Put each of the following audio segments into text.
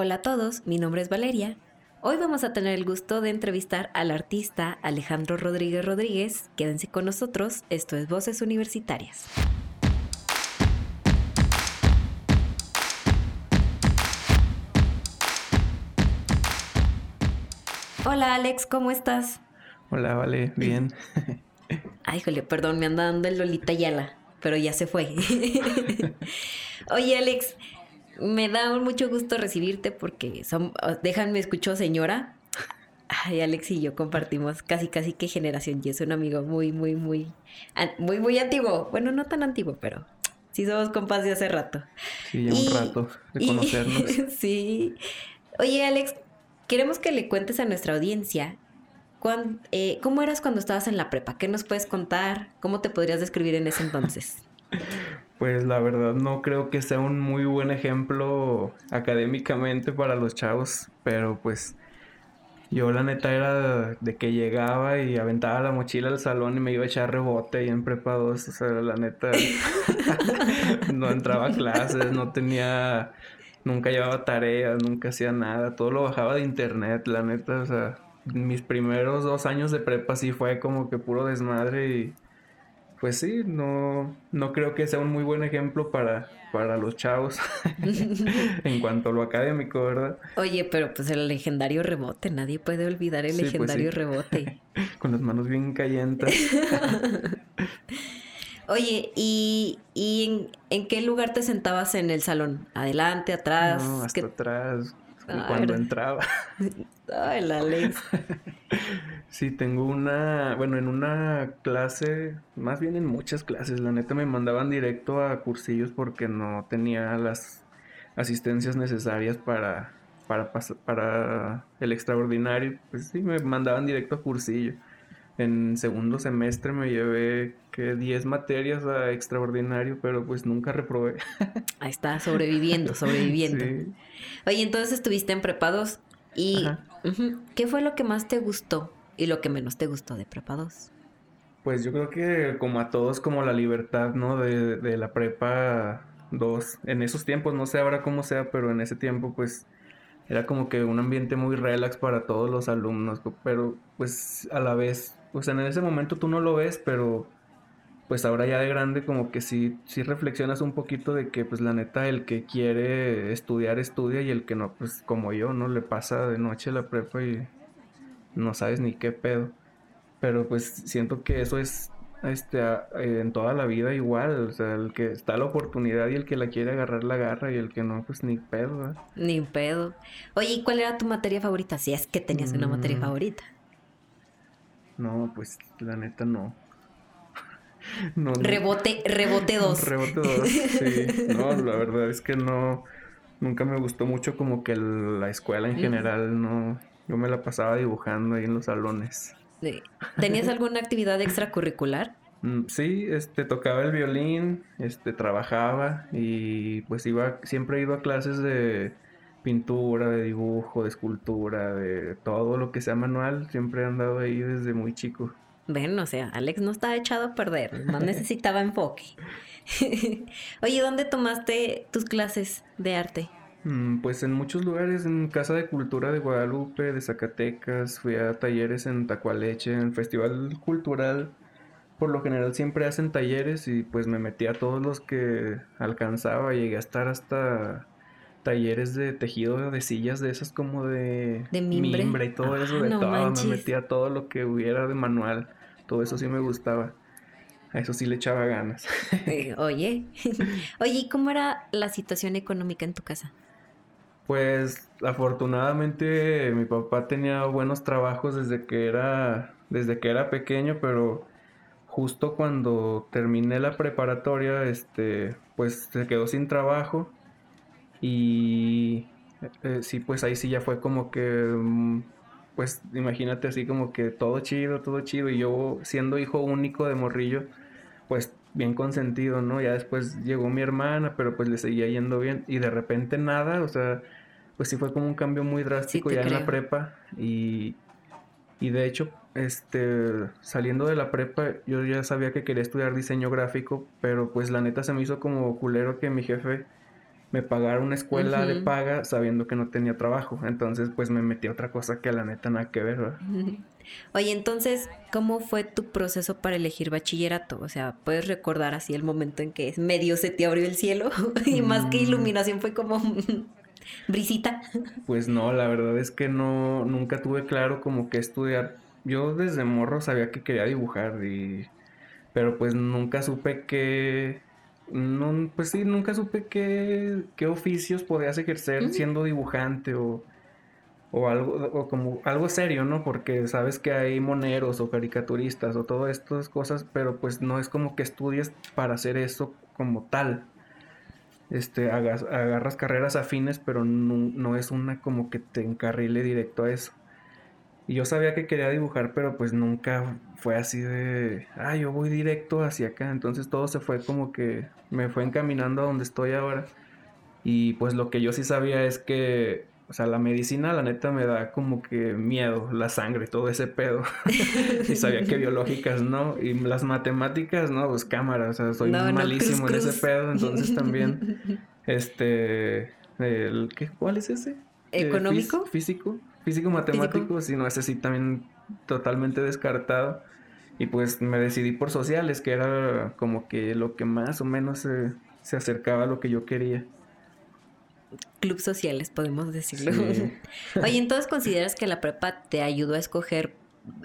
Hola a todos, mi nombre es Valeria. Hoy vamos a tener el gusto de entrevistar al artista Alejandro Rodríguez Rodríguez. Quédense con nosotros, esto es Voces Universitarias. Hola Alex, ¿cómo estás? Hola, vale, bien. Ay, jole, perdón, me anda dando el Lolita Yala, pero ya se fue. Oye, Alex, me da mucho gusto recibirte porque son, déjame escuchó señora. Ay, Alex y yo compartimos casi casi que generación y es un amigo muy, muy, muy, muy, muy antiguo. Bueno, no tan antiguo, pero sí somos compas de hace rato. Sí, ya un rato de conocernos. sí. Oye, Alex, queremos que le cuentes a nuestra audiencia eh, cómo eras cuando estabas en la prepa. ¿Qué nos puedes contar? ¿Cómo te podrías describir en ese entonces? Pues la verdad no creo que sea un muy buen ejemplo académicamente para los chavos, pero pues yo la neta era de que llegaba y aventaba la mochila al salón y me iba a echar rebote y en prepa 2, o sea, la neta no entraba a clases, no tenía, nunca llevaba tareas, nunca hacía nada, todo lo bajaba de internet, la neta, o sea, mis primeros dos años de prepa sí fue como que puro desmadre y pues sí, no, no creo que sea un muy buen ejemplo para, para los chavos en cuanto a lo académico, ¿verdad? Oye, pero pues el legendario rebote, nadie puede olvidar el pues legendario rebote. Con las manos bien calientes. Oye, ¿y, y en, qué lugar te sentabas en el salón? ¿Adelante, atrás? No, hasta atrás, cuando entraba. Ay, la ley. Sí, tengo una, bueno, en una clase, más bien en muchas clases, la neta me mandaban directo a cursillos porque no tenía las asistencias necesarias para, para, para el extraordinario. Pues sí, me mandaban directo a cursillo. En segundo semestre me llevé que 10 materias a extraordinario, pero pues nunca reprobé. Ahí está, sobreviviendo, sobreviviendo. Oye, entonces estuviste en prepados y ¿qué fue lo que más te gustó y lo que menos te gustó de Prepa 2? Pues yo creo que como a todos, como la libertad, ¿no? De, de la Prepa 2. En esos tiempos, no sé ahora cómo sea, pero en ese tiempo pues era como que un ambiente muy relax para todos los alumnos, pero pues a la vez, pues en ese momento tú no lo ves, pero pues ahora ya de grande como que sí, sí reflexionas un poquito de que pues la neta el que quiere estudiar estudia y el que no, pues como yo, ¿no? Le pasa de noche la prepa y no sabes ni qué pedo. Pero pues siento que eso es este, en toda la vida igual, o sea, el que está la oportunidad y el que la quiere agarrar la agarra y el que no, pues ni pedo. Ni pedo. Oye, ¿y cuál era tu materia favorita? Si es que tenías una materia mm. favorita. No, pues la neta no. rebote, rebote 2. Rebote 2, sí. No, la verdad es que no, nunca me gustó mucho como que la escuela en general, no, yo me la pasaba dibujando ahí en los salones. ¿Tenías alguna actividad extracurricular? Mm, sí, este, tocaba el violín, este, trabajaba y pues iba, siempre he ido a clases de pintura, de dibujo, de escultura, de todo lo que sea manual, siempre he andado ahí desde muy chico. Ven, o sea, Alex no estaba echado a perder, no necesitaba enfoque. Oye, ¿dónde tomaste tus clases de arte? Mm, pues en muchos lugares, en Casa de Cultura de Guadalupe, de Zacatecas, fui a talleres en Tacualeche, en Festival Cultural. Por lo general siempre hacen talleres y pues me metí a todos los que alcanzaba. Llegué a estar hasta talleres de tejido de sillas de esas como de, de mimbre. y todo eso, de todo. Me metí a todo lo que hubiera de manual. Todo eso sí me gustaba. A eso sí le echaba ganas. Oye, oye, ¿y cómo era la situación económica en tu casa? Pues afortunadamente mi papá tenía buenos trabajos desde que era desde que era pequeño, pero justo cuando terminé la preparatoria, este, pues se quedó sin trabajo y eh, sí, pues ahí sí ya fue como que, mm, pues imagínate así como que todo chido, todo chido y yo siendo hijo único de morrillo, pues bien consentido, ¿no? Ya después llegó mi hermana, pero pues le seguía yendo bien y de repente nada, o sea, pues sí fue como un cambio muy drástico ya en la prepa y, y de hecho, este, saliendo de la prepa, yo ya sabía que quería estudiar diseño gráfico, pero pues la neta se me hizo como culero que mi jefe me pagara una escuela de paga sabiendo que no tenía trabajo. Entonces, pues me metí a otra cosa que a la neta nada que ver, ¿verdad? Oye, entonces, ¿cómo fue tu proceso para elegir bachillerato? O sea, ¿puedes recordar así el momento en que medio se te abrió el cielo? y más que mm. iluminación fue como brisita. Pues no, la verdad es que no, nunca tuve claro como que estudiar. Yo desde morro sabía que quería dibujar y... Pero pues nunca supe que... No, pues sí, nunca supe qué, qué oficios podías ejercer siendo dibujante o o algo, o como algo serio, ¿no? Porque sabes que hay moneros o caricaturistas o todas estas cosas, pero pues no es como que estudies para hacer eso como tal. Este, agarras carreras afines, pero no, es una como que te encarrile directo a eso. Y yo sabía que quería dibujar, pero pues nunca fue así de, ah, yo voy directo hacia acá. Entonces todo se fue como que me fue encaminando a donde estoy ahora. Y pues lo que yo sí sabía es que o sea, la medicina, la neta, me da como que miedo, la sangre, todo ese pedo. y sabía que biológicas, ¿no? Y las matemáticas, ¿no? Pues cámara, o sea, soy malísimo en ese pedo, entonces también, este, el, ¿qué, ¿cuál es ese? Eh, ¿Económico? físico, físico matemático, si no, ese sí también totalmente descartado. Y pues me decidí por sociales, que era como que lo que más o menos se acercaba a lo que yo quería club sociales, podemos decirlo. Oye, entonces consideras que la prepa te ayudó a escoger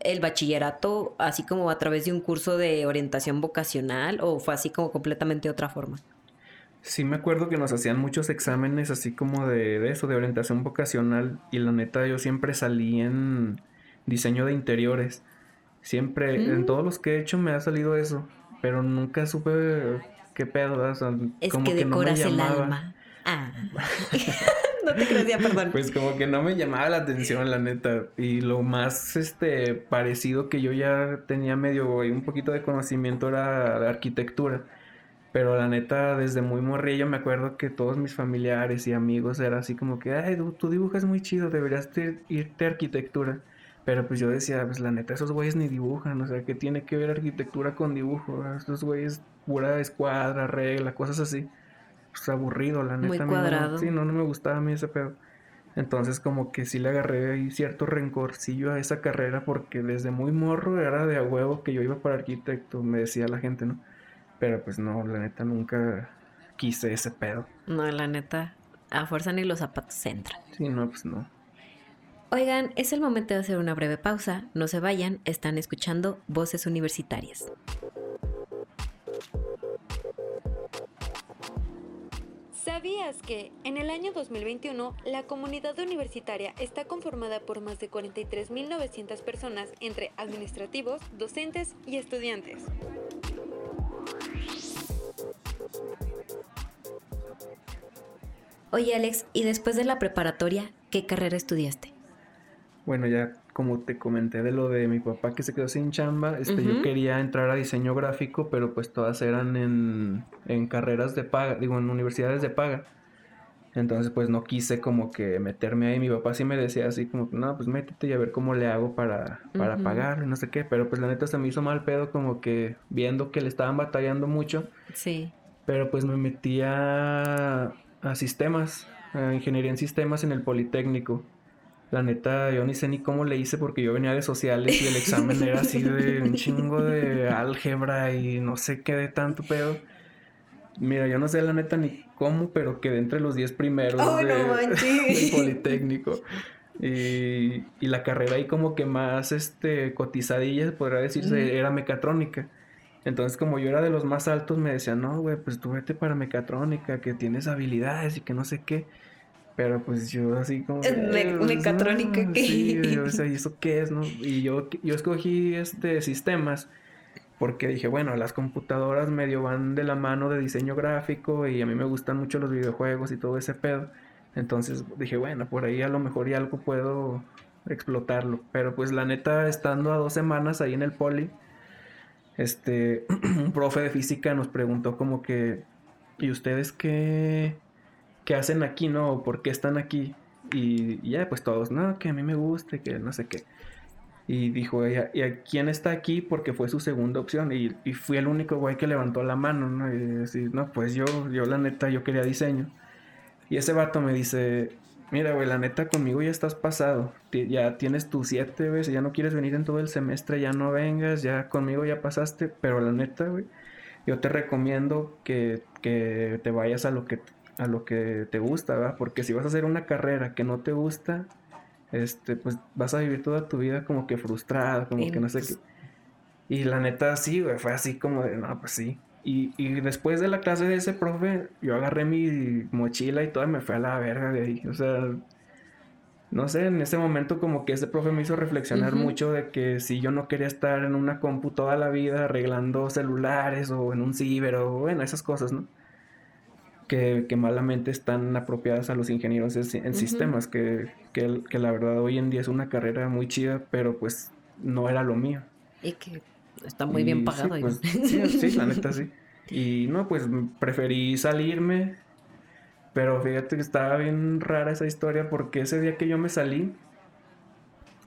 el bachillerato así como a través de un curso de orientación vocacional o fue así como completamente otra forma? Sí, me acuerdo que nos hacían muchos exámenes así como de, eso, de orientación vocacional y la neta yo siempre salí en diseño de interiores. Siempre, en todos los que he hecho me ha salido eso, pero nunca supe qué pedo, es que, decoras el alma. Ah. no te creía, perdón. Pues como que no me llamaba la atención, la neta. Y lo más este parecido que yo ya tenía medio y un poquito de conocimiento era de arquitectura. Pero la neta, desde muy morrillo me acuerdo que todos mis familiares y amigos era así como que, ay, tú, dibujas muy chido, deberías irte a arquitectura. Pero pues yo decía, pues la neta, esos güeyes ni dibujan, o sea, ¿qué tiene que ver arquitectura con dibujo? Estos güeyes pura escuadra, regla, cosas así pues, aburrido, la neta. Muy cuadrado. sí, no, no me gustaba a mí ese pedo. Entonces como que sí le agarré ahí cierto rencorcillo a esa carrera porque desde muy morro era de a huevo que yo iba para arquitecto, me decía la gente, ¿no? Pero pues no, la neta nunca quise ese pedo. No, la neta, a fuerza ni los zapatos entran. Sí, no, pues no. Oigan, es el momento de hacer una breve pausa. No se vayan, están escuchando Voces Universitarias. ¿Sabías que en el año 2021 la comunidad universitaria está conformada por más de 43.900 personas entre administrativos, docentes y estudiantes? Oye Alex, ¿y después de la preparatoria, qué carrera estudiaste? Bueno, ya como te comenté de lo de mi papá que se quedó sin chamba, este, yo quería entrar a diseño gráfico, pero pues todas eran en, en carreras de paga, digo, en universidades de paga. Entonces, pues no quise como que meterme ahí. Mi papá sí me decía así como, no, pues métete y a ver cómo le hago para, para pagar, no sé qué. Pero pues la neta se me hizo mal pedo como que viendo que le estaban batallando mucho. Sí. Pero pues me metí a, a sistemas, a ingeniería en sistemas en el Politécnico. La neta, yo ni sé ni cómo le hice porque yo venía de sociales y el examen era así de un chingo de álgebra y no sé qué de tanto pedo. Mira, yo no sé la neta ni cómo, pero quedé entre los 10 primeros oh, de, del Politécnico. Y, y, la carrera ahí como que más este cotizadilla, podría decirse, era mecatrónica. Entonces, como yo era de los más altos, me decían, no, güey, pues tú vete para mecatrónica, que tienes habilidades y que no sé qué. Pero pues yo así como... mecatrónica, ¿qué? Sí, o sea, ¿y eso qué es, no? Y yo, yo escogí este sistemas porque dije, bueno, las computadoras medio van de la mano de diseño gráfico y a mí me gustan mucho los videojuegos y todo ese pedo. Entonces dije, bueno, por ahí a lo mejor y algo puedo explotarlo. Pero pues la neta, estando a dos semanas ahí en el poli, este, un profe de física nos preguntó como que, ¿y ustedes qué, ¿qué hacen aquí, no? ¿Por qué están aquí? Y, ya, pues todos, no, que a mí me gusta, que no sé qué. Y dijo ella, ¿y a quién está aquí? Porque fue su segunda opción. Y, y fui el único güey que levantó la mano, ¿no? Y decir, no, pues yo, yo la neta, yo quería diseño. Y ese vato me dice, mira, güey, la neta conmigo ya estás pasado. Ya tienes tus siete, güey, ya no quieres venir en todo el semestre, ya no vengas, ya conmigo ya pasaste. Pero la neta, güey, yo te recomiendo que, que te vayas a lo que, a lo que te gusta, ¿verdad? Porque si vas a hacer una carrera que no te gusta, este, pues vas a vivir toda tu vida como que frustrada, como que no sé qué. Y la neta, sí, güey, fue así como de, no, pues sí. Y, y, después de la clase de ese profe, yo agarré mi mochila y todo y me fui a la verga de ahí. O sea, no sé, en ese momento como que ese profe me hizo reflexionar mucho de que si yo no quería estar en una compu toda la vida arreglando celulares o en un ciber o bueno, esas cosas, ¿no? Que, que malamente están apropiadas a los ingenieros en, sistemas, que, que, que la verdad hoy en día es una carrera muy chida, pero pues no era lo mío. Y que está muy bien pagado. Pues, sí, sí, la neta sí. Y no, pues preferí salirme. Pero fíjate que estaba bien rara esa historia porque ese día que yo me salí,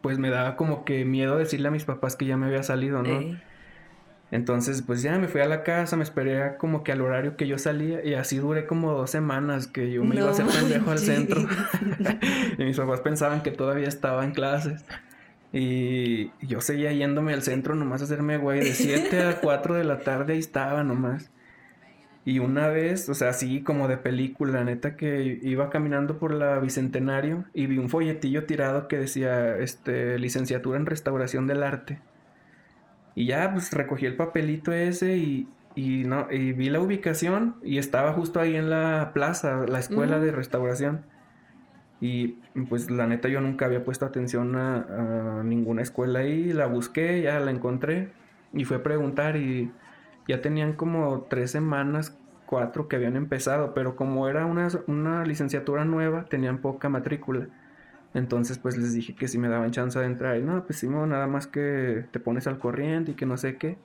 pues me daba como que miedo decirle a mis papás que ya me había salido, ¿no? Entonces, pues ya me fui a la casa, me esperé como que al horario que yo salía y así duré como dos semanas que yo me iba a hacer pendejo al centro. y mis papás pensaban que todavía estaba en clases. Y yo seguía yéndome al centro nomás a hacerme güey. De 7 a 4 de la tarde ahí estaba nomás. Y una vez, o sea, así como de película, neta, que iba caminando por la Bicentenario y vi un folletillo tirado que decía, este, licenciatura en restauración del arte. Y ya, pues recogí el papelito ese y, y no, y vi la ubicación y estaba justo ahí en la plaza, la escuela de restauración. Y pues la neta yo nunca había puesto atención a, ninguna escuela ahí, la busqué, ya la encontré y fue a preguntar y ya tenían como tres semanas, cuatro que habían empezado, pero como era una, una licenciatura nueva, tenían poca matrícula. Entonces pues les dije que si me daban chance de entrar y no, pues sí, nada más que te pones al corriente y que no sé qué.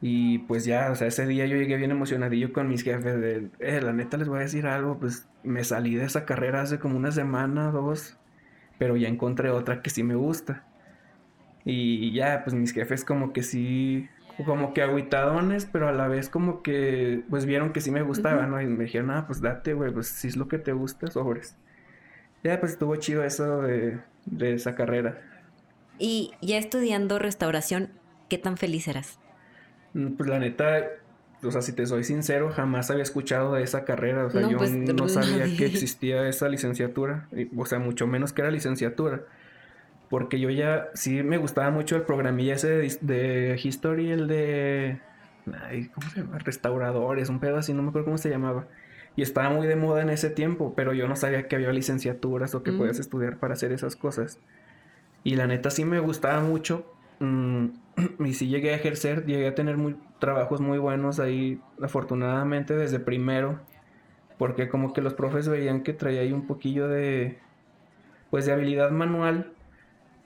Y pues ya, o sea, ese día yo llegué bien emocionadillo con mis jefes de, eh, la neta les voy a decir algo, pues me salí de esa carrera hace como una semana, dos, pero ya encontré otra que sí me gusta. Y ya, pues mis jefes como que sí, como que aguitadones, pero a la vez como que, pues vieron que sí me gustaba, ¿no? Y me dijeron, ah, pues date, güey, pues si es lo que te gusta, sobres. Ya, pues estuvo chido eso de, de esa carrera. Y ya estudiando restauración, ¿qué tan feliz eras? Mm, pues la neta, o sea, si te soy sincero, jamás había escuchado de esa carrera. O sea, yo pues, no sabía que existía esa licenciatura. O sea, mucho menos que era licenciatura. Porque yo ya, sí me gustaba mucho el programilla ese de, History, el de... Ay, ¿Cómo se llama? Restauradores, un pedo así, no me acuerdo cómo se llamaba. Y estaba muy de moda en ese tiempo, pero yo no sabía que había licenciaturas o que podías mm. estudiar para hacer esas cosas. Y la neta sí me gustaba mucho, Mm, y sí llegué a ejercer, llegué a tener muy, trabajos muy buenos ahí, afortunadamente desde primero, porque como que los profes veían que traía ahí un poquillo de, pues de habilidad manual,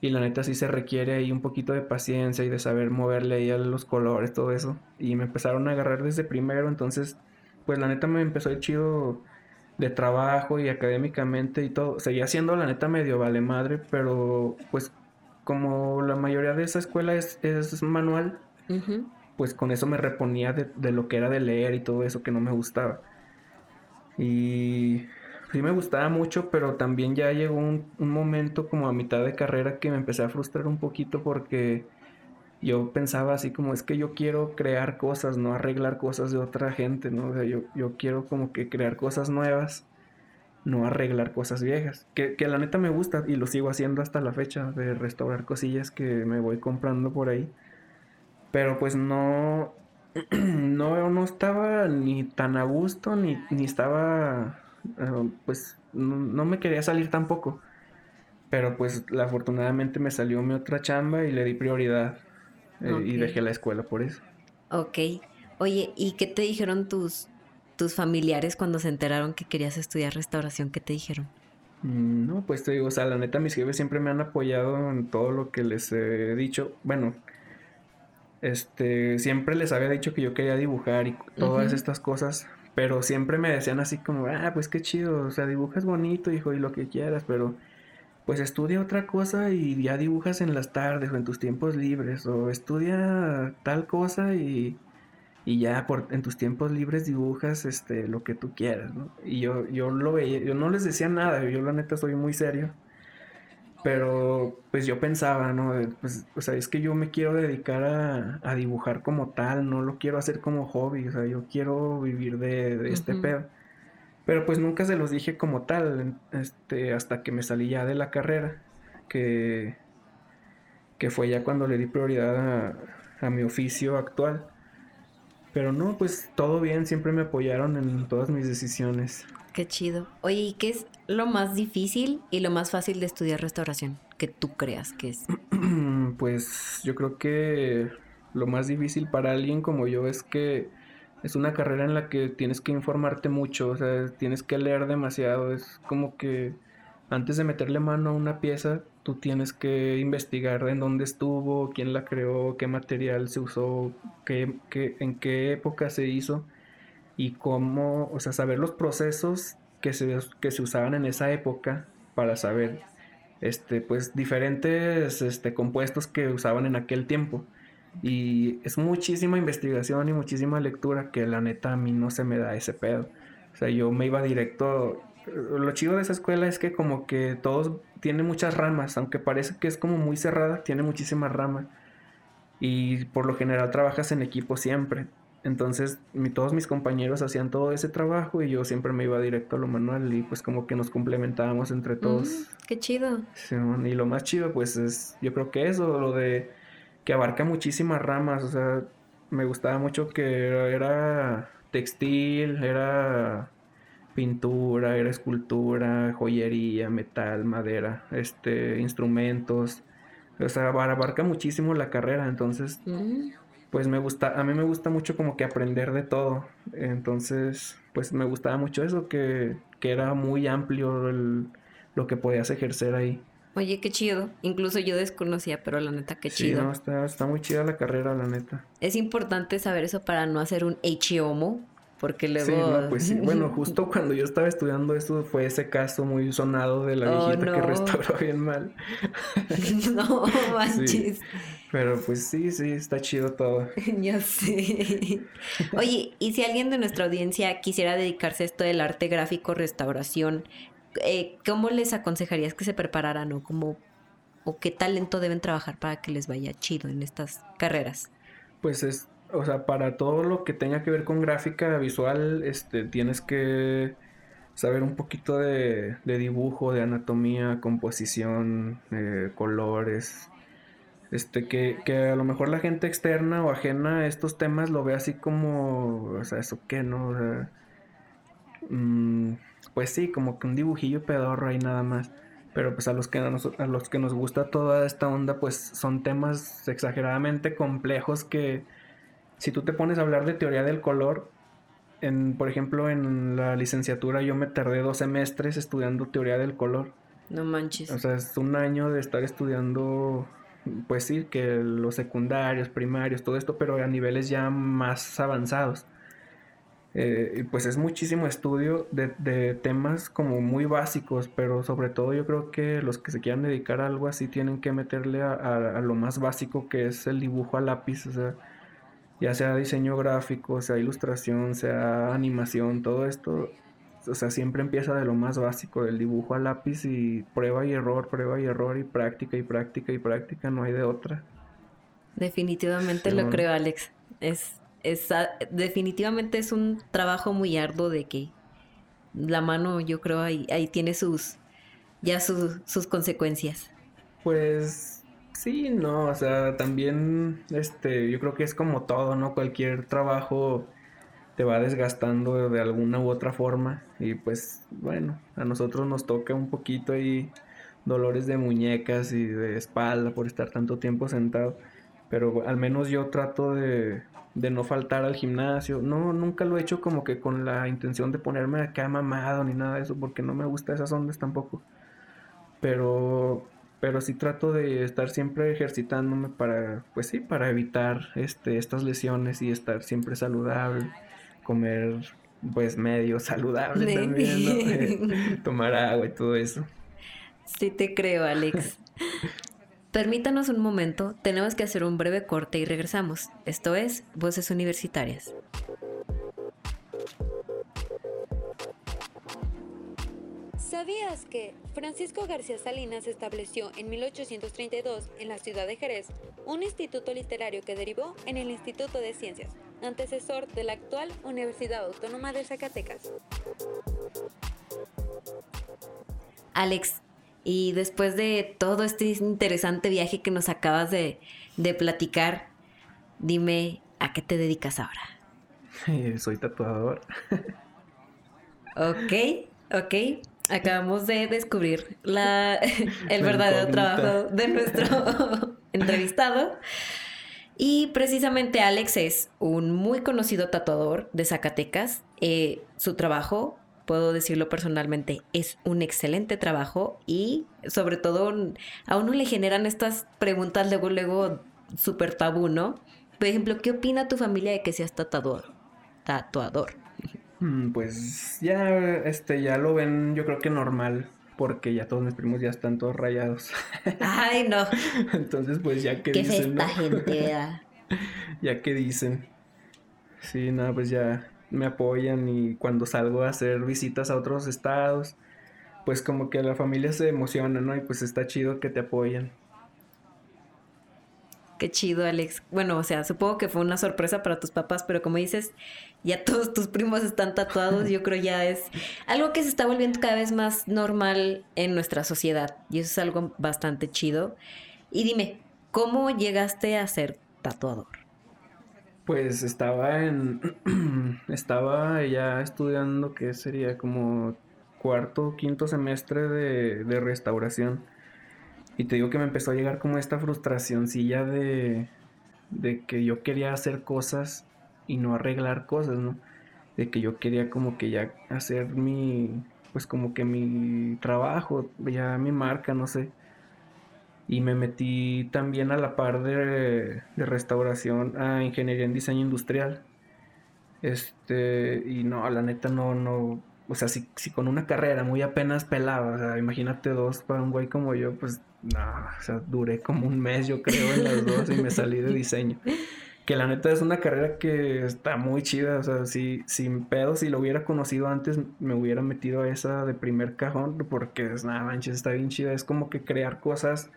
y la neta sí se requiere ahí un poquito de paciencia y de saber moverle ahí a los colores, todo eso, y me empezaron a agarrar desde primero, entonces, pues la neta me empezó el chido de trabajo y académicamente y todo, seguía siendo la neta medio vale madre, pero pues como la mayoría de esa escuela es, manual, pues con eso me reponía de, lo que era de leer y todo eso que no me gustaba. Y sí me gustaba mucho, pero también ya llegó un, momento como a mitad de carrera que me empecé a frustrar un poquito porque yo pensaba así como es que yo quiero crear cosas, no arreglar cosas de otra gente, ¿no? O sea, yo, yo quiero como que crear cosas nuevas no arreglar cosas viejas. Que, la neta me gusta y lo sigo haciendo hasta la fecha de restaurar cosillas que me voy comprando por ahí. Pero pues no, no, no estaba ni tan a gusto ni, ni estaba, eh, pues no, me quería salir tampoco. Pero pues afortunadamente me salió mi otra chamba y le di prioridad eh, y dejé la escuela por eso. Ok. Oye, ¿y qué te dijeron tus, tus familiares cuando se enteraron que querías estudiar restauración, ¿qué te dijeron? Mm, no, pues te digo, o sea, la neta mis jefes siempre me han apoyado en todo lo que les he dicho. Bueno, este, siempre les había dicho que yo quería dibujar y todas estas cosas, pero siempre me decían así como, ah, pues qué chido, o sea, dibujas bonito, hijo, y lo que quieras, pero pues estudia otra cosa y ya dibujas en las tardes o en tus tiempos libres, o estudia tal cosa y y ya por, en tus tiempos libres dibujas este, lo que tú quieras, ¿no? Y yo, yo lo veía, yo no les decía nada, yo la neta soy muy serio. Pero pues yo pensaba, ¿no? Pues, o sea, es que yo me quiero dedicar a, a, dibujar como tal, no lo quiero hacer como hobby, o sea, yo quiero vivir de, de este pedo. Pero pues nunca se los dije como tal, este, hasta que me salí ya de la carrera, que, que fue ya cuando le di prioridad a, a mi oficio actual. Pero no, pues todo bien, siempre me apoyaron en todas mis decisiones. Qué chido. Oye, ¿y qué es lo más difícil y lo más fácil de estudiar restauración? Que tú creas que es. pues yo creo que lo más difícil para alguien como yo es que es una carrera en la que tienes que informarte mucho, o sea, tienes que leer demasiado. Es como que antes de meterle mano a una pieza, tú tienes que investigar en dónde estuvo, quién la creó, qué material se usó, qué, qué, en qué época se hizo y cómo, o sea, saber los procesos que se, que se usaban en esa época para saber, este, pues, diferentes este, compuestos que usaban en aquel tiempo. Y es muchísima investigación y muchísima lectura que la neta a mí no se me da ese pedo. O sea, yo me iba directo. Lo chido de esa escuela es que como que todos tienen muchas ramas, aunque parece que es como muy cerrada, tiene muchísimas ramas. Y por lo general trabajas en equipo siempre. Entonces todos mis compañeros hacían todo ese trabajo y yo siempre me iba directo a lo manual y pues como que nos complementábamos entre todos. Mm, qué chido. y lo más chido pues es, yo creo que eso, lo de que abarca muchísimas ramas, o sea, me gustaba mucho que era textil, era pintura, era escultura, joyería, metal, madera, este, instrumentos, o sea, abarca muchísimo la carrera, entonces... Pues me gusta, a mí me gusta mucho como que aprender de todo. Entonces, pues me gustaba mucho eso, que, que era muy amplio el, lo que podías ejercer ahí. Oye, qué chido. Incluso yo desconocía, pero la neta, qué chido. Sí, no, está, está muy chida la carrera, la neta. Es importante saber eso para no hacer un H-homo porque luego... Sí, no, pues sí. Bueno, justo cuando yo estaba estudiando esto fue ese caso muy sonado de la oh, viejita que restauró bien mal. no manches. Pero pues sí, sí, está chido todo. ya sé. Oye, y si alguien de nuestra audiencia quisiera dedicarse a esto del arte gráfico, restauración, eh, ¿cómo les aconsejarías que se prepararan o cómo o qué talento deben trabajar para que les vaya chido en estas carreras? Pues es, o sea, para todo lo que tenga que ver con gráfica visual, este, tienes que saber un poquito de, dibujo, de anatomía, composición, eh, colores, este, que, que, a lo mejor la gente externa o ajena a estos temas lo ve así como, o sea, ¿eso qué, no? O sea, mm, pues sí, como que un dibujillo pedorro ahí nada más. Pero pues a los, que nos, a los que nos gusta toda esta onda, pues son temas exageradamente complejos que si tú te pones a hablar de teoría del color, en, por ejemplo, en la licenciatura yo me tardé dos semestres estudiando teoría del color. No manches. O sea, es un año de estar estudiando pues sí, que los secundarios, primarios, todo esto, pero a niveles ya más avanzados. Eh, pues es muchísimo estudio de, temas como muy básicos, pero sobre todo yo creo que los que se quieran dedicar a algo así tienen que meterle a, lo más básico que es el dibujo a lápiz, o sea, ya sea diseño gráfico, sea ilustración, sea animación, todo esto o sea, siempre empieza de lo más básico, del dibujo a lápiz y prueba y error, prueba y error y práctica y práctica y práctica, no hay de otra. Definitivamente lo creo, Alex. Es, definitivamente es un trabajo muy arduo de que la mano, yo creo, ahí, ahí tiene sus, ya sus, sus consecuencias. Pues sí, no, o sea, también, este, yo creo que es como todo, ¿no? Cualquier trabajo te va desgastando de alguna u otra forma y pues bueno, a nosotros nos toca un poquito ahí dolores de muñecas y de espalda por estar tanto tiempo sentado, pero al menos yo trato de, de no faltar al gimnasio, no, nunca lo he hecho como que con la intención de ponerme acá mamado ni nada de eso, porque no me gusta esas ondas tampoco, pero pero sí trato de estar siempre ejercitándome para, pues sí, para evitar este, estas lesiones y estar siempre saludable comer pues medio saludable también, ¿no? tomar agua y todo eso. Sí te creo, Alex. Permítanos un momento, tenemos que hacer un breve corte y regresamos. Esto es Voces Universitarias. ¿Sabías que Francisco García Salinas estableció en 1832 en la ciudad de Jerez un instituto literario que derivó en el Instituto de Ciencias, antecesor de la actual Universidad Autónoma de Zacatecas? Alex, y después de todo este interesante viaje que nos acabas de, platicar, dime, ¿a qué te dedicas ahora? Soy tatuador. ok, ok. Acabamos de descubrir la, el verdadero trabajo de nuestro entrevistado. Y precisamente Alex es un muy conocido tatuador de Zacatecas. Eh, su trabajo puedo decirlo personalmente, es un excelente trabajo y sobre todo a uno le generan estas preguntas luego, luego súper tabú, ¿no? Por ejemplo, ¿qué opina tu familia de que seas tatuador? Tatuador. Mm, pues ya, este, ya lo ven, yo creo que normal, porque ya todos mis primos ya están todos rayados. Ay, no. Entonces, pues ya que ¿Qué dicen. ¿Qué gente? ya que dicen. Sí, nada, pues ya me apoyan y cuando salgo a hacer visitas a otros estados, pues como que la familia se emociona, ¿no? Y pues está chido que te apoyen. Qué chido, Alex. Bueno, o sea, supongo que fue una sorpresa para tus papás, pero como dices, ya todos tus primos están tatuados, yo creo ya es algo que se está volviendo cada vez más normal en nuestra sociedad y eso es algo bastante chido. Y dime, ¿cómo llegaste a ser tatuador? Pues estaba en. estaba ya estudiando, que sería como cuarto, quinto semestre de, de, restauración. Y te digo que me empezó a llegar como esta frustracióncilla de, de que yo quería hacer cosas y no arreglar cosas, ¿no? De que yo quería como que ya hacer mi, pues como que mi trabajo, ya mi marca, no sé y me metí también a la par de, restauración a ingeniería en diseño industrial. Este, y no, la neta no, no, o sea, si, si con una carrera muy apenas pelaba, o sea, imagínate dos para un güey como yo, pues no, o sea, duré como un mes yo creo en las dos y me salí de diseño. Que la neta es una carrera que está muy chida, o sea, si, sin pedo, si lo hubiera conocido antes, me hubiera metido a esa de primer cajón, porque es nada manches, está bien chida, es como que crear cosas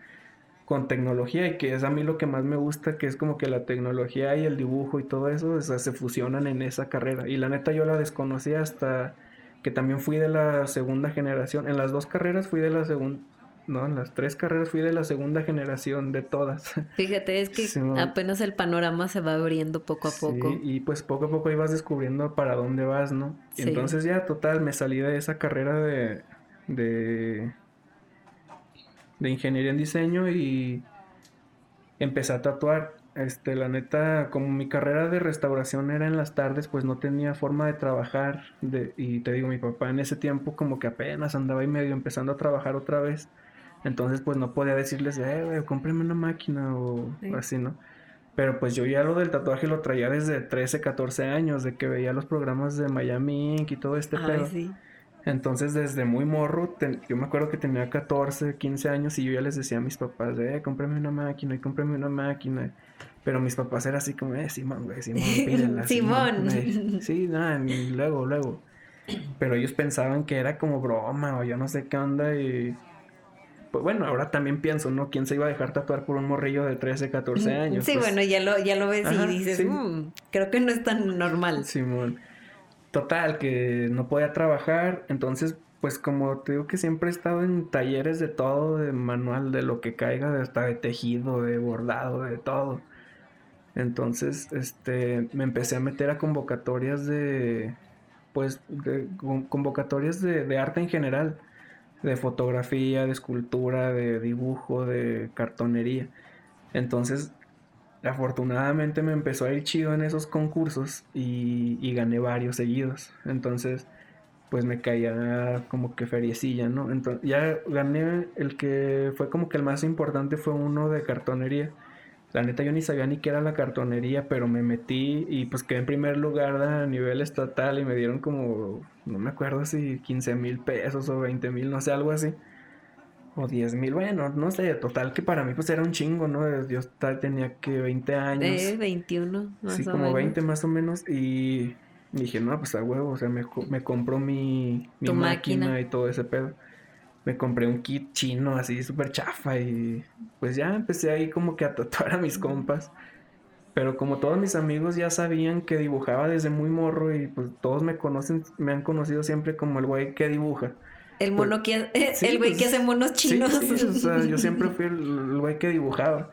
con tecnología y que es a mí lo que más me gusta, que es como que la tecnología y el dibujo y todo eso se fusionan en esa carrera. Y la neta yo la desconocía hasta que también fui de la segunda generación. En las dos carreras fui de la segunda, no, en las tres carreras fui de la segunda generación de todas. Fíjate, es que apenas el panorama se va abriendo poco a poco. y pues poco a poco ibas descubriendo para dónde vas, ¿no? Y entonces ya total me salí de esa carrera de, de de ingeniería en diseño y empecé a tatuar. Este, la neta, como mi carrera de restauración era en las tardes, pues no tenía forma de trabajar. De, y te digo, mi papá en ese tiempo como que apenas andaba ahí medio empezando a trabajar otra vez. Entonces, pues no podía decirles, eh, güey, cómpreme una máquina o así, ¿no? Pero pues yo ya lo del tatuaje lo traía desde 13, 14 años, de que veía los programas de Miami Inc. y todo este pedo. Entonces, desde muy morro, yo me acuerdo que tenía 14, 15 años y yo ya les decía a mis papás, eh, cómprame una máquina y cómprame una máquina. Pero mis papás eran así como, eh, Simón, güey, Simón, pídela. Simón. sí, nada, luego, luego. Pero ellos pensaban que era como broma o yo no sé qué onda y... Pues bueno, ahora también pienso, ¿no? ¿Quién se iba a dejar tatuar por un morrillo de 13, 14 mm, años? Sí, pues bueno, ya lo, ya lo ves y dices, mm, creo que no es tan normal. Simón. Total, que no podía trabajar, entonces pues como te digo que siempre he estado en talleres de todo, de manual, de lo que caiga, hasta de tejido, de bordado, de todo. Entonces, este, me empecé a meter a convocatorias de, pues, de, convocatorias de, de arte en general, de fotografía, de escultura, de dibujo, de cartonería. Entonces, afortunadamente me empezó a ir chido en esos concursos y, gané varios seguidos. Entonces, pues me caía como que feriecilla, ¿no? Entonces, ya gané el que fue como que el más importante fue uno de cartonería. La neta yo ni sabía ni qué era la cartonería, pero me metí y pues quedé en primer lugar a nivel estatal y me dieron como, no me acuerdo si 15 mil pesos o 20 mil, no sé, algo así. O 10 mil, bueno, no sé, total que para mí pues era un chingo, ¿no? Yo tenía que 20 años. Eh, 21, más sí, como 20 más o menos y dije, no, pues a huevo, o sea, me, me compró mi, mi máquina y todo ese pedo me compré un kit chino así súper chafa y pues ya empecé ahí como que a tatuar a mis compas. Pero como todos mis amigos ya sabían que dibujaba desde muy morro y pues todos me conocen, me han conocido siempre como el güey que dibuja. El mono que el güey que pues, hace monos chinos. Sí, o sea, yo siempre fui el, güey que dibujaba.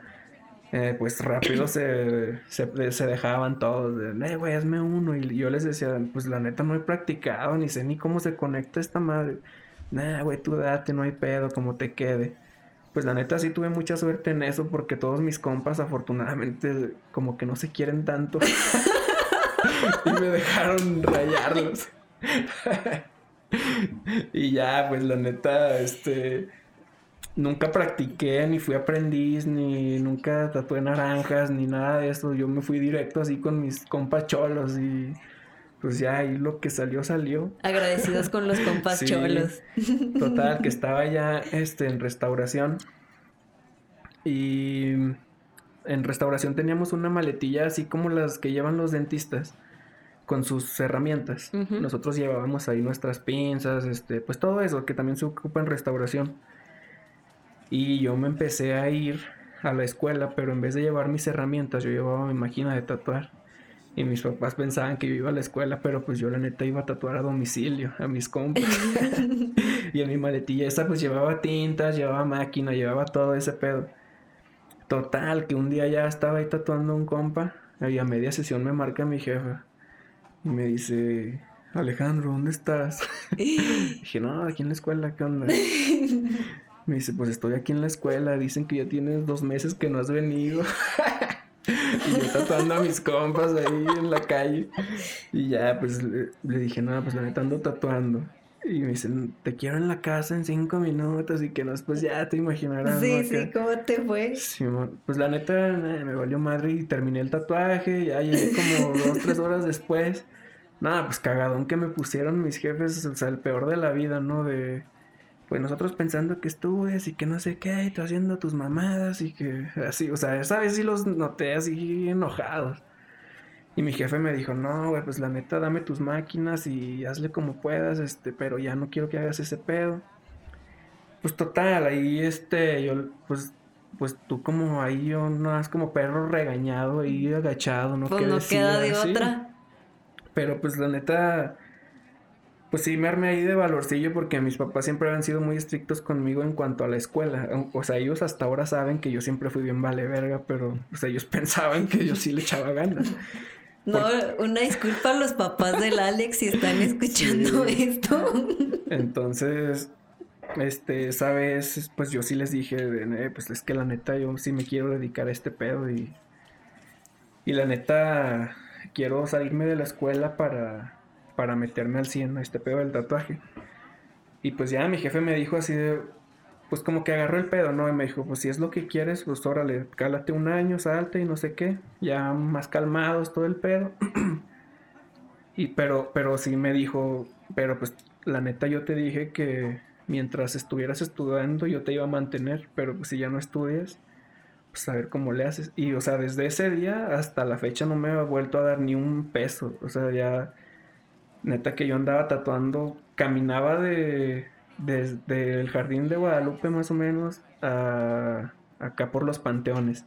Eh, pues rápido se, se, se, dejaban todos de, eh, güey, hazme uno. Y yo les decía, pues la neta no he practicado, ni sé ni cómo se conecta esta madre nah, güey, tú date, no hay pedo, como te quede. Pues la neta sí tuve mucha suerte en eso porque todos mis compas afortunadamente como que no se quieren tanto y me dejaron rayarlos. y ya, pues la neta, este, nunca practiqué, ni fui aprendiz, ni nunca tatué naranjas, ni nada de eso. Yo me fui directo así con mis compas cholos y pues ya ahí lo que salió, salió. Agradecidos con los compas cholos. Total, que estaba ya este, en restauración. Y en restauración teníamos una maletilla así como las que llevan los dentistas con sus herramientas. Nosotros llevábamos ahí nuestras pinzas, este, pues todo eso que también se ocupa en restauración. Y yo me empecé a ir a la escuela, pero en vez de llevar mis herramientas, yo llevaba mi máquina de tatuar. Y mis papás pensaban que yo iba a la escuela, pero pues yo la neta iba a tatuar a domicilio, a mis compas. y en mi maletilla esa pues llevaba tintas, llevaba máquina, llevaba todo ese pedo. Total, que un día ya estaba ahí tatuando un compa y a media sesión me marca mi jefa y me dice, Alejandro, ¿dónde estás? Dije, no, aquí en la escuela, ¿qué onda? Me dice, pues estoy aquí en la escuela, dicen que ya tienes dos meses que no has venido. y yo tatuando a mis compas ahí en la calle. Y ya, pues le, dije, no, pues la neta ando tatuando. Y me dicen, te quiero en la casa en cinco minutos y que no, pues ya te imaginarás. Sí, sí, ¿cómo te fue? Sí, pues la neta me valió madre y terminé el tatuaje, ya llegué como dos, tres horas después. Nada, pues cagadón que me pusieron mis jefes, o sea, el peor de la vida, ¿no? De, pues nosotros pensando que estudias y que no sé qué, y tú haciendo tus mamadas y que así, o sea, esa vez sí los noté así enojados. Y mi jefe me dijo, no, güey, pues la neta, dame tus máquinas y hazle como puedas, este, pero ya no quiero que hagas ese pedo. Pues total, ahí este, yo, pues, pues tú como ahí, yo no como perro regañado ahí agachado, no Pues no queda de otra. Pero pues la neta, pues sí, me armé ahí de valorcillo porque mis papás siempre han sido muy estrictos conmigo en cuanto a la escuela. O sea, ellos hasta ahora saben que yo siempre fui bien vale verga, pero pues, ellos pensaban que yo sí le echaba ganas. No, una disculpa a los papás del Alex si están escuchando esto. Entonces, este, esa vez, pues yo sí les dije, eh, pues es que la neta yo sí me quiero dedicar a este pedo y, y la neta quiero salirme de la escuela para para meterme al 100 a este pedo del tatuaje. Y pues ya mi jefe me dijo así de, pues como que agarró el pedo, ¿no? Y me dijo, pues si es lo que quieres, pues órale, cálate un año, salte y no sé qué, ya más calmados todo el pedo. y pero, pero sí me dijo, pero pues la neta yo te dije que mientras estuvieras estudiando yo te iba a mantener, pero pues si ya no estudias, pues a ver cómo le haces. Y o sea, desde ese día hasta la fecha no me ha vuelto a dar ni un peso, o sea, ya Neta que yo andaba tatuando, caminaba de desde el jardín de Guadalupe más o menos a acá por los panteones,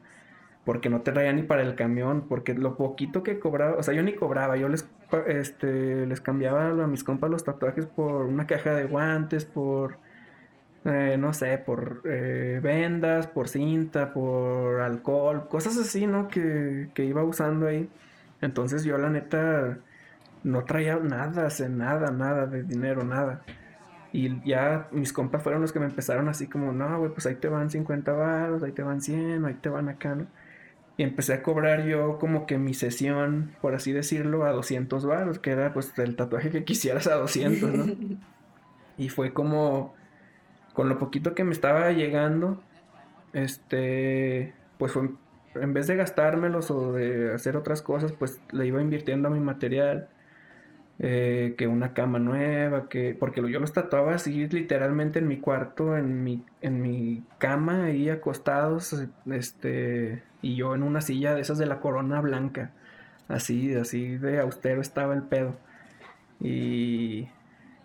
porque no te traía ni para el camión, porque lo poquito que cobraba, o sea, yo ni cobraba, yo les este les cambiaba a mis compas los tatuajes por una caja de guantes, por eh, no sé, por eh, vendas, por cinta, por alcohol, cosas así, ¿no? Que, que iba usando ahí. Entonces yo la neta no traía nada, hace nada, nada de dinero, nada. Y ya mis compas fueron los que me empezaron así como, no, güey, pues ahí te van 50 baros, ahí te van 100, ahí te van acá, ¿no? Y empecé a cobrar yo como que mi sesión, por así decirlo, a 200 baros, que era pues el tatuaje que quisieras a 200, ¿no? y fue como, con lo poquito que me estaba llegando, este, pues fue, en vez de gastármelos o de hacer otras cosas, pues le iba invirtiendo a mi material eh, que una cama nueva, que porque yo los tatuaba así literalmente en mi cuarto, en mi, en mi cama, ahí acostados, este, y yo en una silla de esas de la corona blanca, así, así de austero estaba el pedo. Y,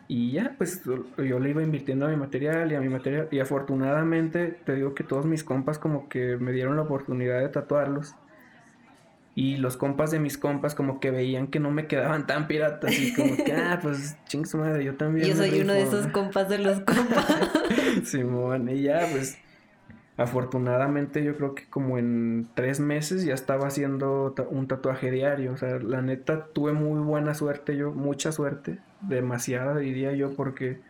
y ya, pues yo le iba invirtiendo a mi material y a mi material, y afortunadamente te digo que todos mis compas como que me dieron la oportunidad de tatuarlos. Y los compas de mis compas como que veían que no me quedaban tan piratas y como que, ah, pues ching su madre, yo también. Yo soy uno de esos compas de los compas. Simón, y ya, pues afortunadamente yo creo que como en tres meses ya estaba haciendo un tatuaje diario. O sea, la neta tuve muy buena suerte yo, mucha suerte, demasiada diría yo, porque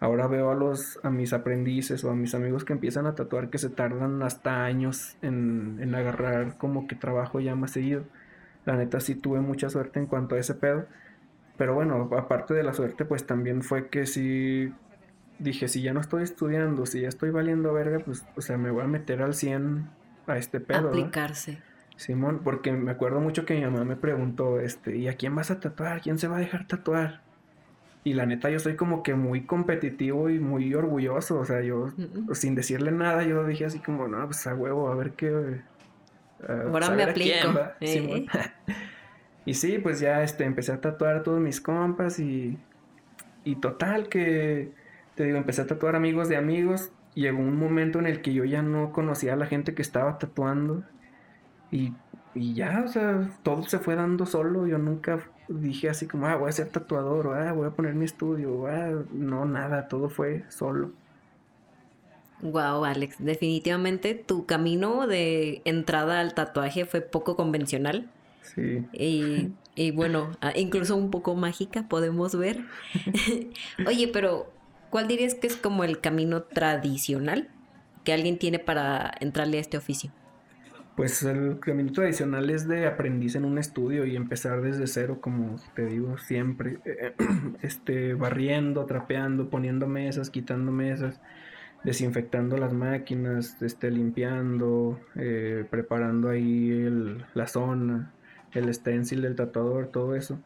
Ahora veo a los a mis aprendices o a mis amigos que empiezan a tatuar que se tardan hasta años en, en agarrar como que trabajo ya más seguido. La neta sí tuve mucha suerte en cuanto a ese pedo. Pero bueno, aparte de la suerte, pues también fue que sí dije, si ya no estoy estudiando, si ya estoy valiendo verga, pues, o sea, me voy a meter al 100 a este pedo. Aplicarse. Simón, porque me acuerdo mucho que mi mamá me preguntó, este, ¿y a quién vas a tatuar? ¿Quién se va a dejar tatuar? Y la neta, yo soy como que muy competitivo y muy orgulloso. O sea, yo, sin decirle nada, yo dije así como, no, pues a huevo, a ver qué. Ahora me aplico. Eh. y sí, pues ya este, empecé a tatuar a todos mis compas y. Y total, que. Te digo, empecé a tatuar amigos de amigos. Llegó un momento en el que yo ya no conocía a la gente que estaba tatuando. Y, y ya, o sea, todo se fue dando solo. Yo nunca dije así como, ah, voy a ser tatuador, o ah, voy a poner mi estudio, ah, no, nada, todo fue solo. Wow, Alex, definitivamente tu camino de entrada al tatuaje fue poco convencional. Sí. Y, y bueno, ah, incluso un poco mágica, podemos ver. Oye, pero ¿cuál dirías que es como el camino tradicional que alguien tiene para entrarle a este oficio? Pues el camino tradicional es de aprendiz en un estudio y empezar desde cero, como te digo siempre, eh, este, barriendo, trapeando, poniendo mesas, quitando mesas, desinfectando las máquinas, este, limpiando, eh, preparando ahí la zona, el stencil del tatuador, todo eso.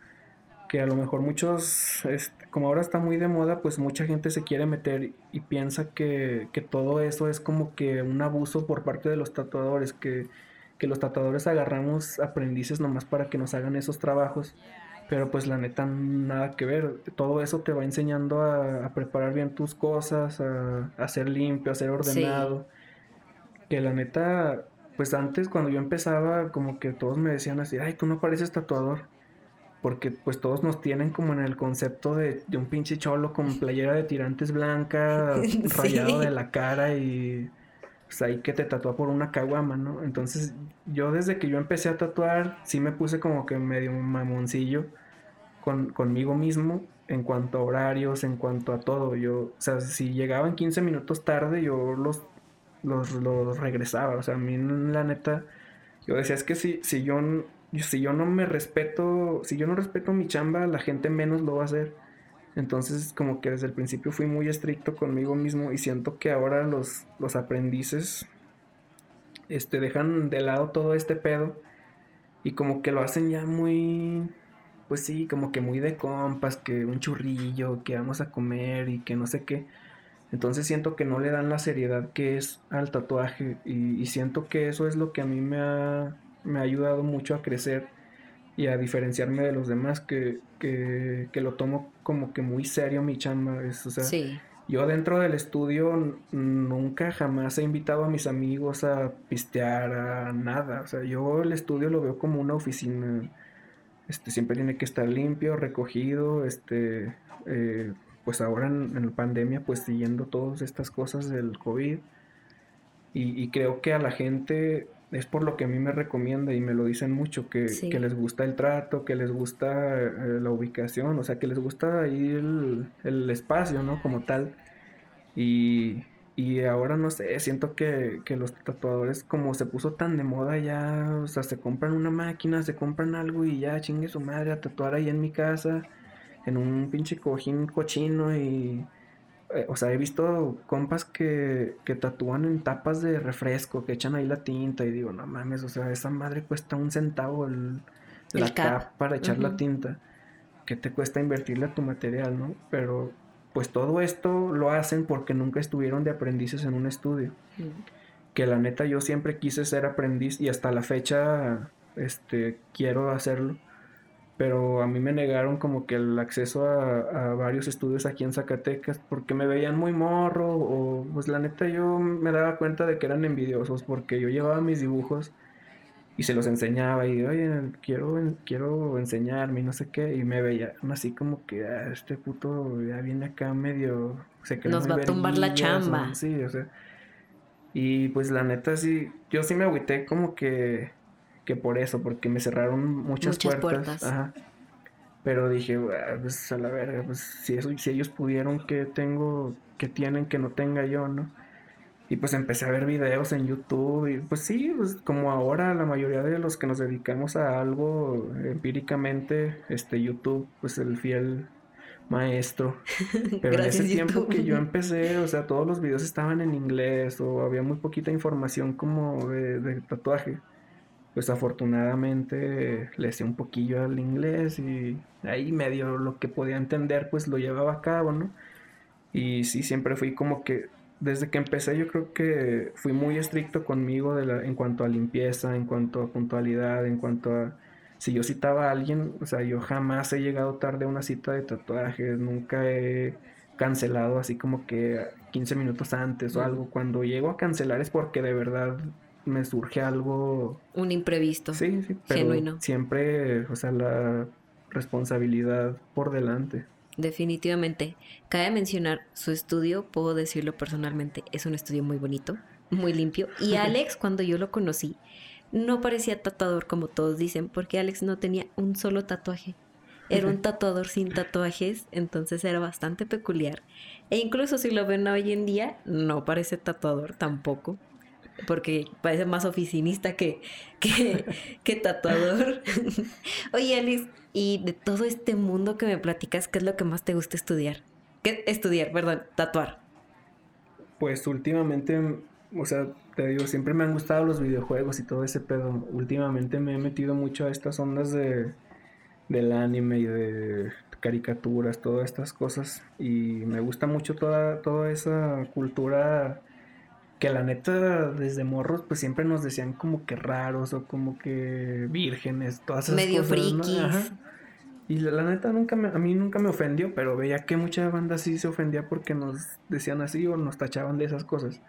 Que a lo mejor muchos, este, como ahora está muy de moda, pues mucha gente se quiere meter y piensa que, que todo eso es como que un abuso por parte de los tatuadores, que, que los tatuadores agarramos aprendices nomás para que nos hagan esos trabajos. Pero pues la neta nada que ver. Todo eso te va enseñando a, preparar bien tus cosas, a, a ser limpio, a ser ordenado. Que la neta, pues antes cuando yo empezaba, como que todos me decían así, ay, tú no pareces tatuador porque pues todos nos tienen como en el concepto de, un pinche cholo con playera de tirantes blanca, rayado de la cara y pues ahí que te tatúa por una caguama, ¿no? Entonces yo desde que yo empecé a tatuar sí me puse como que medio mamoncillo con, conmigo mismo en cuanto a horarios, en cuanto a todo. Yo, o sea, si llegaban 15 minutos tarde yo los, los, los regresaba, o sea, a mí la neta, yo decía, es que si, si yo si yo no me respeto, si yo no respeto mi chamba, la gente menos lo va a hacer. Entonces, como que desde el principio fui muy estricto conmigo mismo y siento que ahora los, los aprendices este, dejan de lado todo este pedo y como que lo hacen ya muy, pues sí, como que muy de compas, que un churrillo, que vamos a comer y que no sé qué. Entonces siento que no le dan la seriedad que es al tatuaje y, y siento que eso es lo que a mí me ha, me ha ayudado mucho a crecer y a diferenciarme de los demás, que, que, que lo tomo como que muy serio mi chamba. Es, o sea, yo dentro del estudio nunca jamás he invitado a mis amigos a pistear, a nada. O sea, yo el estudio lo veo como una oficina. Este, siempre tiene que estar limpio, recogido, este, eh, pues ahora en, en, la pandemia, pues siguiendo todas estas cosas del COVID. Y, y creo que a la gente es por lo que a mí me recomienda y me lo dicen mucho, que, les gusta el trato, que les gusta eh, la ubicación, o sea, que les gusta ahí el, espacio, ¿no? Como tal. Y, ahora no sé, siento que, que, los tatuadores como se puso tan de moda ya, o sea, se compran una máquina, se compran algo y ya chingue su madre a tatuar ahí en mi casa, en un pinche cojín cochino y eh, o sea, he visto compas que, que tatúan en tapas de refresco, que echan ahí la tinta y digo, no mames, o sea, esa madre cuesta un centavo el, la cap. para echar la tinta. ¿qué te cuesta invertirle a tu material, no? Pero pues todo esto lo hacen porque nunca estuvieron de aprendices en un estudio. Que la neta yo siempre quise ser aprendiz y hasta la fecha este, quiero hacerlo. Pero a mí me negaron como que el acceso a, varios estudios aquí en Zacatecas porque me veían muy morro o pues la neta yo me daba cuenta de que eran envidiosos porque yo llevaba mis dibujos y se los enseñaba y oye quiero quiero enseñarme y no sé qué y me veían así como que ah, este puto ya viene acá medio se nos va a tumbar la chamba. Sí o sea y pues la neta sí yo sí me agüité como que que por eso porque me cerraron muchas, puertas, Ajá. pero dije pues a la verga pues si eso si ellos pudieron que tengo que tienen que no tenga yo no y pues empecé a ver videos en YouTube y pues sí, pues como ahora la mayoría de los que nos dedicamos a algo empíricamente, este YouTube, pues el fiel maestro. Pero en ese tiempo que yo empecé, o sea, todos los videos estaban en inglés o había muy poquita información como de, tatuaje. Pues afortunadamente le hice un poquillo al inglés y ahí medio lo que podía entender pues lo llevaba a cabo, ¿no? Y sí, siempre fui como que desde que empecé yo creo que fui muy estricto conmigo de la, en cuanto a limpieza, en cuanto a puntualidad, en cuanto a... Si yo citaba a alguien, o sea, yo jamás he llegado tarde a una cita de tatuajes, nunca he cancelado así como que 15 minutos antes o algo. Cuando llego a cancelar es porque de verdad me surge algo... Un imprevisto. Sí, sí, pero genuino. siempre, o sea, la responsabilidad por delante. Definitivamente. Cabe mencionar su estudio, puedo decirlo personalmente, es un estudio muy bonito, muy limpio. Y Alex, cuando yo lo conocí, no parecía tatuador como todos dicen, porque Alex no tenía un solo tatuaje. Era un tatuador sin tatuajes, entonces era bastante peculiar. E incluso si lo ven hoy en día, no parece tatuador tampoco porque parece más oficinista que, que, que tatuador. Oye, Alice, y de todo este mundo que me platicas, ¿qué es lo que más te gusta estudiar? ¿Qué estudiar, perdón, tatuar? Pues últimamente, o sea, te digo, siempre me han gustado los videojuegos y todo ese pedo. Últimamente me he metido mucho a estas ondas de del anime y de caricaturas, todas estas cosas y me gusta mucho toda toda esa cultura que la neta desde morros pues siempre nos decían como que raros o como que vírgenes, todas esas Medio frikis. Y la, neta nunca a mí nunca me ofendió, pero veía que mucha banda sí se ofendía porque nos decían así o nos tachaban de esas cosas.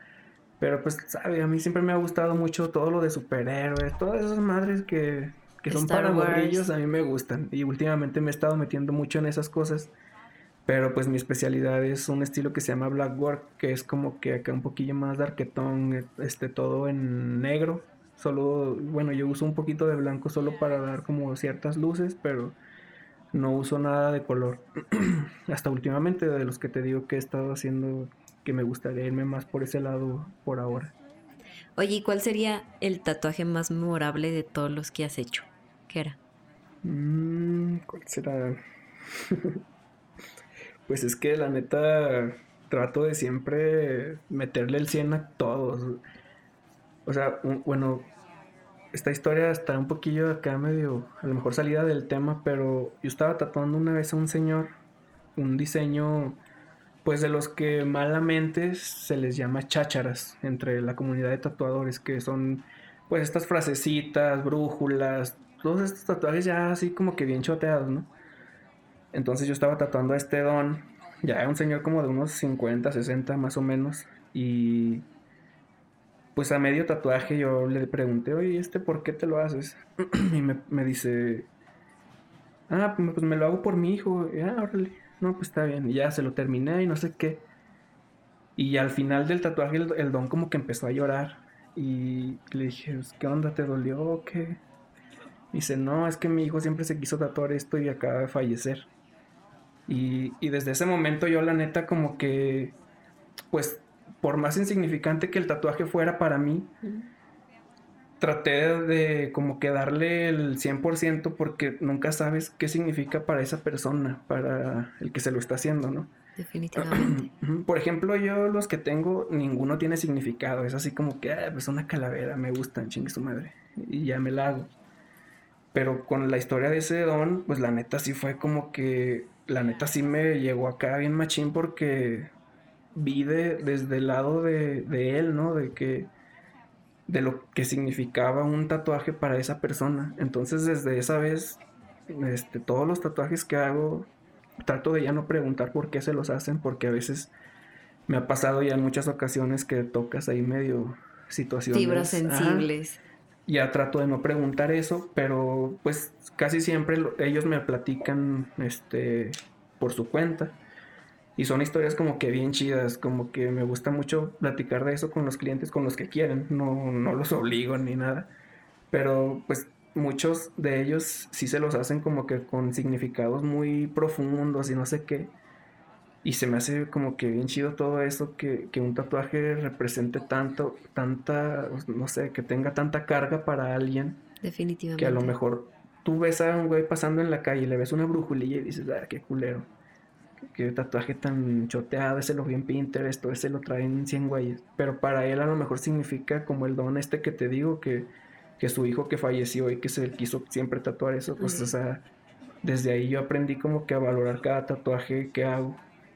Pero pues, sabe, a mí siempre me ha gustado mucho todo lo de superhéroes, todas esas madres que, que son para morrillos, a mí me gustan. Y últimamente me he estado metiendo mucho en esas cosas. Pero pues mi especialidad es un estilo que se llama Black Work, que es como que acá un poquillo más darketón, este todo en negro. Solo, bueno, yo uso un poquito de blanco solo para dar como ciertas luces, pero no uso nada de color. Hasta últimamente de los que te digo que he estado haciendo que me gustaría irme más por ese lado por ahora. Oye, ¿y cuál sería el tatuaje más memorable de todos los que has hecho? ¿Qué era? Mm, ¿Cuál será? Pues es que la neta trato de siempre meterle el 100 a todos. O sea, bueno, esta historia está un poquillo acá medio, a lo mejor salida del tema, pero yo estaba tatuando una vez a un señor un diseño, pues de los que malamente se les llama chácharas entre la comunidad de tatuadores, que son pues estas frasecitas, brújulas, todos estos tatuajes ya así como que bien choteados, ¿no? Entonces yo estaba tatuando a este don, ya era un señor como de unos 50, 60 más o menos, y pues a medio tatuaje yo le pregunté, oye, ¿este por qué te lo haces? y me, dice, ah, pues me lo hago por mi hijo, y, ah, órale, no, pues está bien, y ya se lo terminé y no sé qué. Y al final del tatuaje el, don como que empezó a llorar y le dije, pues, ¿qué onda? ¿Te dolió o qué? dice, no, es que mi hijo siempre se quiso tatuar esto y acaba de fallecer. Y, desde ese momento yo la neta como que, pues, por más insignificante que el tatuaje fuera para mí, traté de como que darle el 100% porque nunca sabes qué significa para esa persona, para el que se lo está haciendo, ¿no? Definitivamente. Por ejemplo, yo los que tengo, ninguno tiene significado. Es así como que, ah, pues una calavera, me gustan, chingue su madre. Y ya me la hago. Pero con la historia de ese don, pues la neta sí fue como que, la neta sí me llegó acá bien machín porque vi desde el lado de, de él, ¿no? De que de lo que significaba un tatuaje para esa persona. Entonces desde esa vez, este, todos los tatuajes que hago, trato de ya no preguntar por qué se los hacen, porque a veces me ha pasado ya en muchas ocasiones que tocas ahí medio situaciones. Fibras sensibles. Ya trato de no preguntar eso, pero pues casi siempre ellos me platican este, por su cuenta. Y son historias como que bien chidas, como que me gusta mucho platicar de eso con los clientes, con los que quieren, no, no los obligo ni nada. Pero pues muchos de ellos sí se los hacen como que con significados muy profundos y no sé qué. Y se me hace como que bien chido todo eso, que, que un tatuaje represente tanto, tanta, no sé, que tenga tanta carga para alguien. Definitivamente. Que a lo mejor tú ves a un güey pasando en la calle y le ves una brujulilla y dices, ah, qué culero qué tatuaje tan choteado, ese lo vi en Pinterest, ese lo traen 100 güeyes. Pero para él a lo mejor significa como el don este que te digo, que, que su hijo que falleció y que se quiso siempre tatuar eso, pues o sea, desde ahí yo aprendí como que a valorar cada tatuaje que hago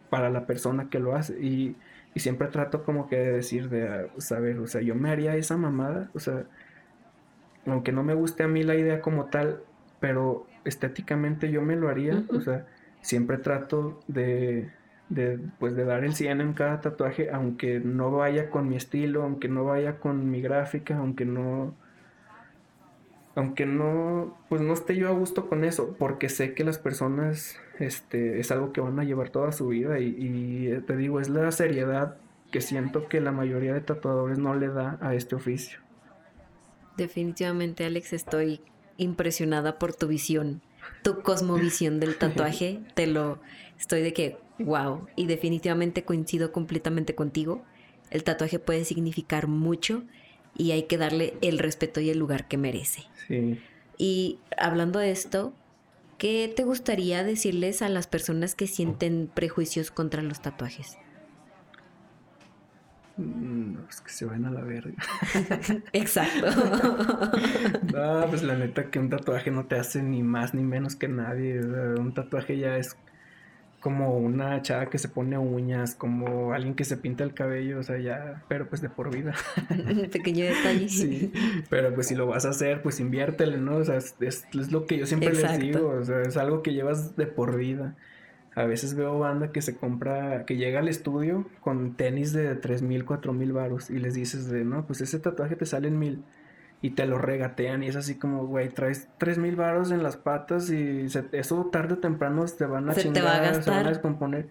para la persona que lo hace. Y, y siempre trato como que de decir, de saber, o sea, yo me haría esa mamada, o sea, aunque no me guste a mí la idea como tal, pero estéticamente yo me lo haría, o sea siempre trato de, de, pues de dar el 100 en cada tatuaje, aunque no vaya con mi estilo, aunque no vaya con mi gráfica, aunque no aunque no pues no esté yo a gusto con eso, porque sé que las personas este es algo que van a llevar toda su vida y, y te digo, es la seriedad que siento que la mayoría de tatuadores no le da a este oficio. Definitivamente, Alex, estoy impresionada por tu visión tu cosmovisión del tatuaje, te lo estoy de que, wow, y definitivamente coincido completamente contigo. El tatuaje puede significar mucho y hay que darle el respeto y el lugar que merece. Sí. Y hablando de esto, ¿qué te gustaría decirles a las personas que sienten prejuicios contra los tatuajes? No, es que se van a la verga. Exacto. no, pues la neta que un tatuaje no te hace ni más ni menos que nadie. un tatuaje ya es como una chava que se pone uñas, como alguien que se pinta el cabello, o sea, ya, pero pues de por vida. Pequeño detalle. Sí, pero pues si lo vas a hacer, pues inviértele, ¿no? O sea, es, es lo que yo siempre les digo, o sea, es algo que llevas de por vida. A veces veo banda que se compra, que llega al estudio con tenis de tres mil, cuatro mil varos y les dices de, no, pues ese tatuaje te sale en mil y te lo regatean y es así como, güey, traes tres mil varos en las patas y eso tarde o temprano te van a chingar, se van a descomponer.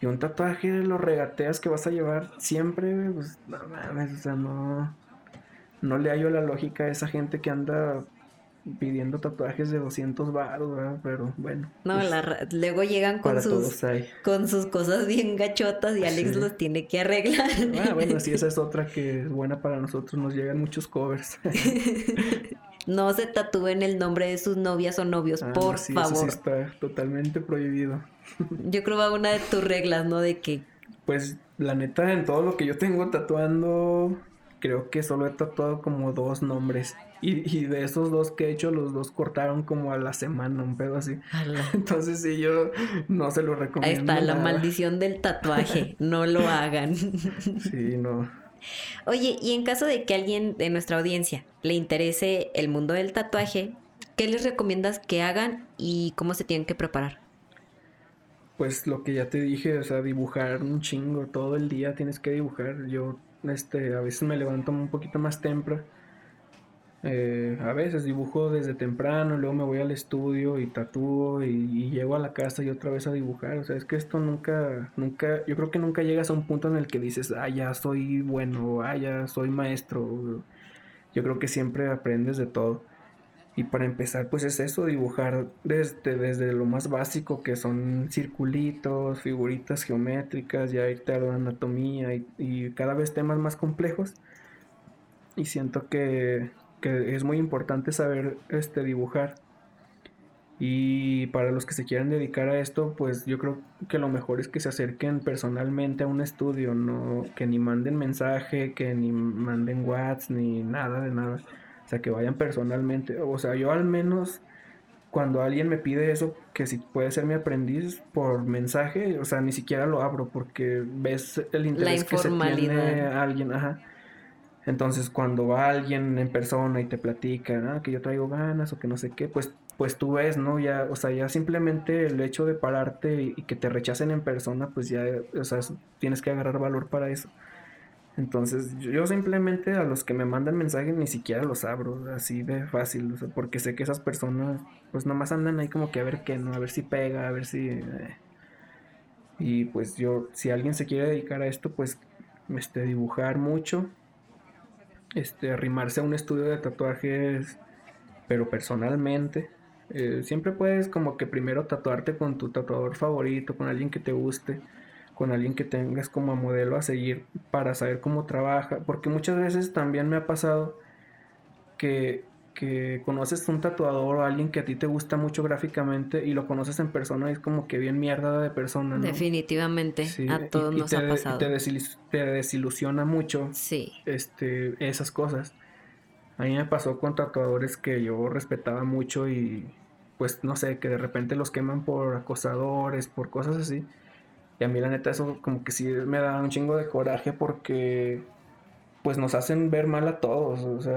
Y un tatuaje lo regateas que vas a llevar siempre, pues no mames, o sea, no, no le hallo la lógica a esa gente que anda pidiendo tatuajes de 200 baros, ¿verdad? Pero bueno. No, pues, luego llegan con sus, con sus cosas bien gachotas y Alex los tiene que arreglar. Ah, bueno, sí, esa es otra que es buena para nosotros. Nos llegan muchos covers. no se tatúen el nombre de sus novias o novios, ah, por favor. Eso sí está totalmente prohibido. Yo creo que va una de tus reglas, ¿no? De que... Pues la neta, en todo lo que yo tengo tatuando, creo que solo he tatuado como dos nombres. Y, de esos dos que he hecho, los dos cortaron como a la semana, un pedo así. Entonces sí, yo no se lo recomiendo. Ahí está, la maldición del tatuaje. no lo hagan. sí, no. Oye, y en caso de que alguien de nuestra audiencia le interese el mundo del tatuaje, ¿qué les recomiendas que hagan y cómo se tienen que preparar? Pues lo que ya te dije, o sea, dibujar un chingo, todo el día tienes que dibujar. Yo este, a veces me levanto un poquito más temprano eh, a veces dibujo desde temprano, luego me voy al estudio y tatúo y, llego a la casa y otra vez a dibujar. O sea, es que esto nunca, nunca, yo creo que nunca llegas a un punto en el que dices, ah, ya soy bueno, ah, ya soy maestro. Yo creo que siempre aprendes de todo. Y para empezar, pues es eso, dibujar desde, desde lo más básico, que son circulitos, figuritas geométricas, ya irte a anatomía y cada vez temas más complejos. Y siento que, que es muy importante saber este, dibujar. Y para los que se quieran dedicar a esto, pues yo creo que lo mejor es que se acerquen personalmente a un estudio, no que ni manden mensaje, que ni manden WhatsApp, ni nada de nada. O sea, que vayan personalmente. O sea, yo al menos cuando alguien me pide eso, que si puede ser mi aprendiz por mensaje, o sea, ni siquiera lo abro porque ves el interés que se tiene alguien, ajá. Entonces, cuando va alguien en persona y te platica, que yo traigo ganas o que no sé qué, pues, pues tú ves, ¿no? Ya, o sea, ya simplemente el hecho de pararte y, y que te rechacen en persona, pues ya, o sea, tienes que agarrar valor para eso. Entonces, yo simplemente a los que me mandan mensajes ni siquiera los abro, así de fácil, o sea, porque sé que esas personas, pues nomás andan ahí como que a ver qué, ¿no? A ver si pega, a ver si... Eh. Y pues yo, si alguien se quiere dedicar a esto, pues, este, dibujar mucho, este, arrimarse a un estudio de tatuajes, pero personalmente. Eh, siempre puedes como que primero tatuarte con tu tatuador favorito, con alguien que te guste con alguien que tengas como modelo a seguir para saber cómo trabaja, porque muchas veces también me ha pasado que, que conoces un tatuador o alguien que a ti te gusta mucho gráficamente y lo conoces en persona y es como que bien mierda de persona, ¿no? Definitivamente, a todos nos ha pasado. Te, te, desilusiona mucho sí. este, esas cosas. A mí me pasó con tatuadores que yo respetaba mucho y pues no sé, que de repente los queman por acosadores, por cosas así. Y a mí la neta eso como que sí me da un chingo de coraje porque pues nos hacen ver mal a todos, o sea,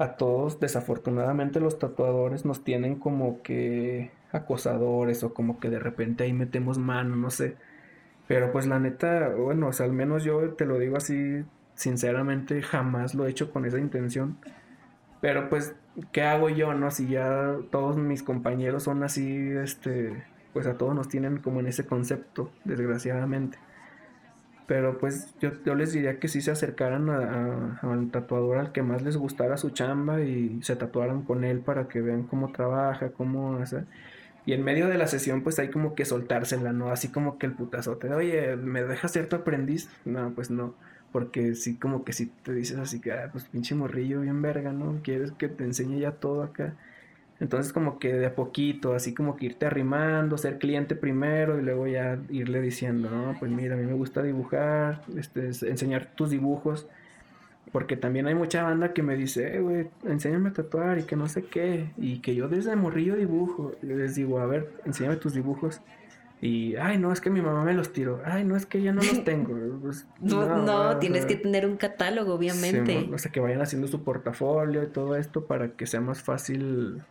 a todos desafortunadamente los tatuadores nos tienen como que acosadores o como que de repente ahí metemos mano, no sé. Pero pues la neta, bueno, al menos yo te lo digo así sinceramente, jamás lo he hecho con esa intención. Pero pues, ¿qué hago yo, no? Si ya todos mis compañeros son así, este, pues a todos nos tienen como en ese concepto, desgraciadamente. Pero pues yo, yo les diría que si se acercaran al tatuador al que más les gustara su chamba y se tatuaran con él para que vean cómo trabaja, cómo hace. Y en medio de la sesión pues hay como que soltársela, ¿no? Así como que el putazote, oye, ¿me dejas ser tu aprendiz? No, pues no. Porque sí, como que si te dices así que, ah, pues pinche morrillo bien verga, ¿no? Quieres que te enseñe ya todo acá. Entonces como que de a poquito, así como que irte arrimando, ser cliente primero y luego ya irle diciendo, no, pues mira, a mí me gusta dibujar, este, enseñar tus dibujos. Porque también hay mucha banda que me dice, eh, güey, enséñame a tatuar y que no sé qué. Y que yo desde morrillo dibujo. Les digo, a ver, enséñame tus dibujos. Y, ay, no, es que mi mamá me los tiró. Ay, no, es que ya no los tengo. Pues, no, no, tienes que tener un catálogo, obviamente. o sea, que vayan haciendo su portafolio y todo esto para que sea más fácil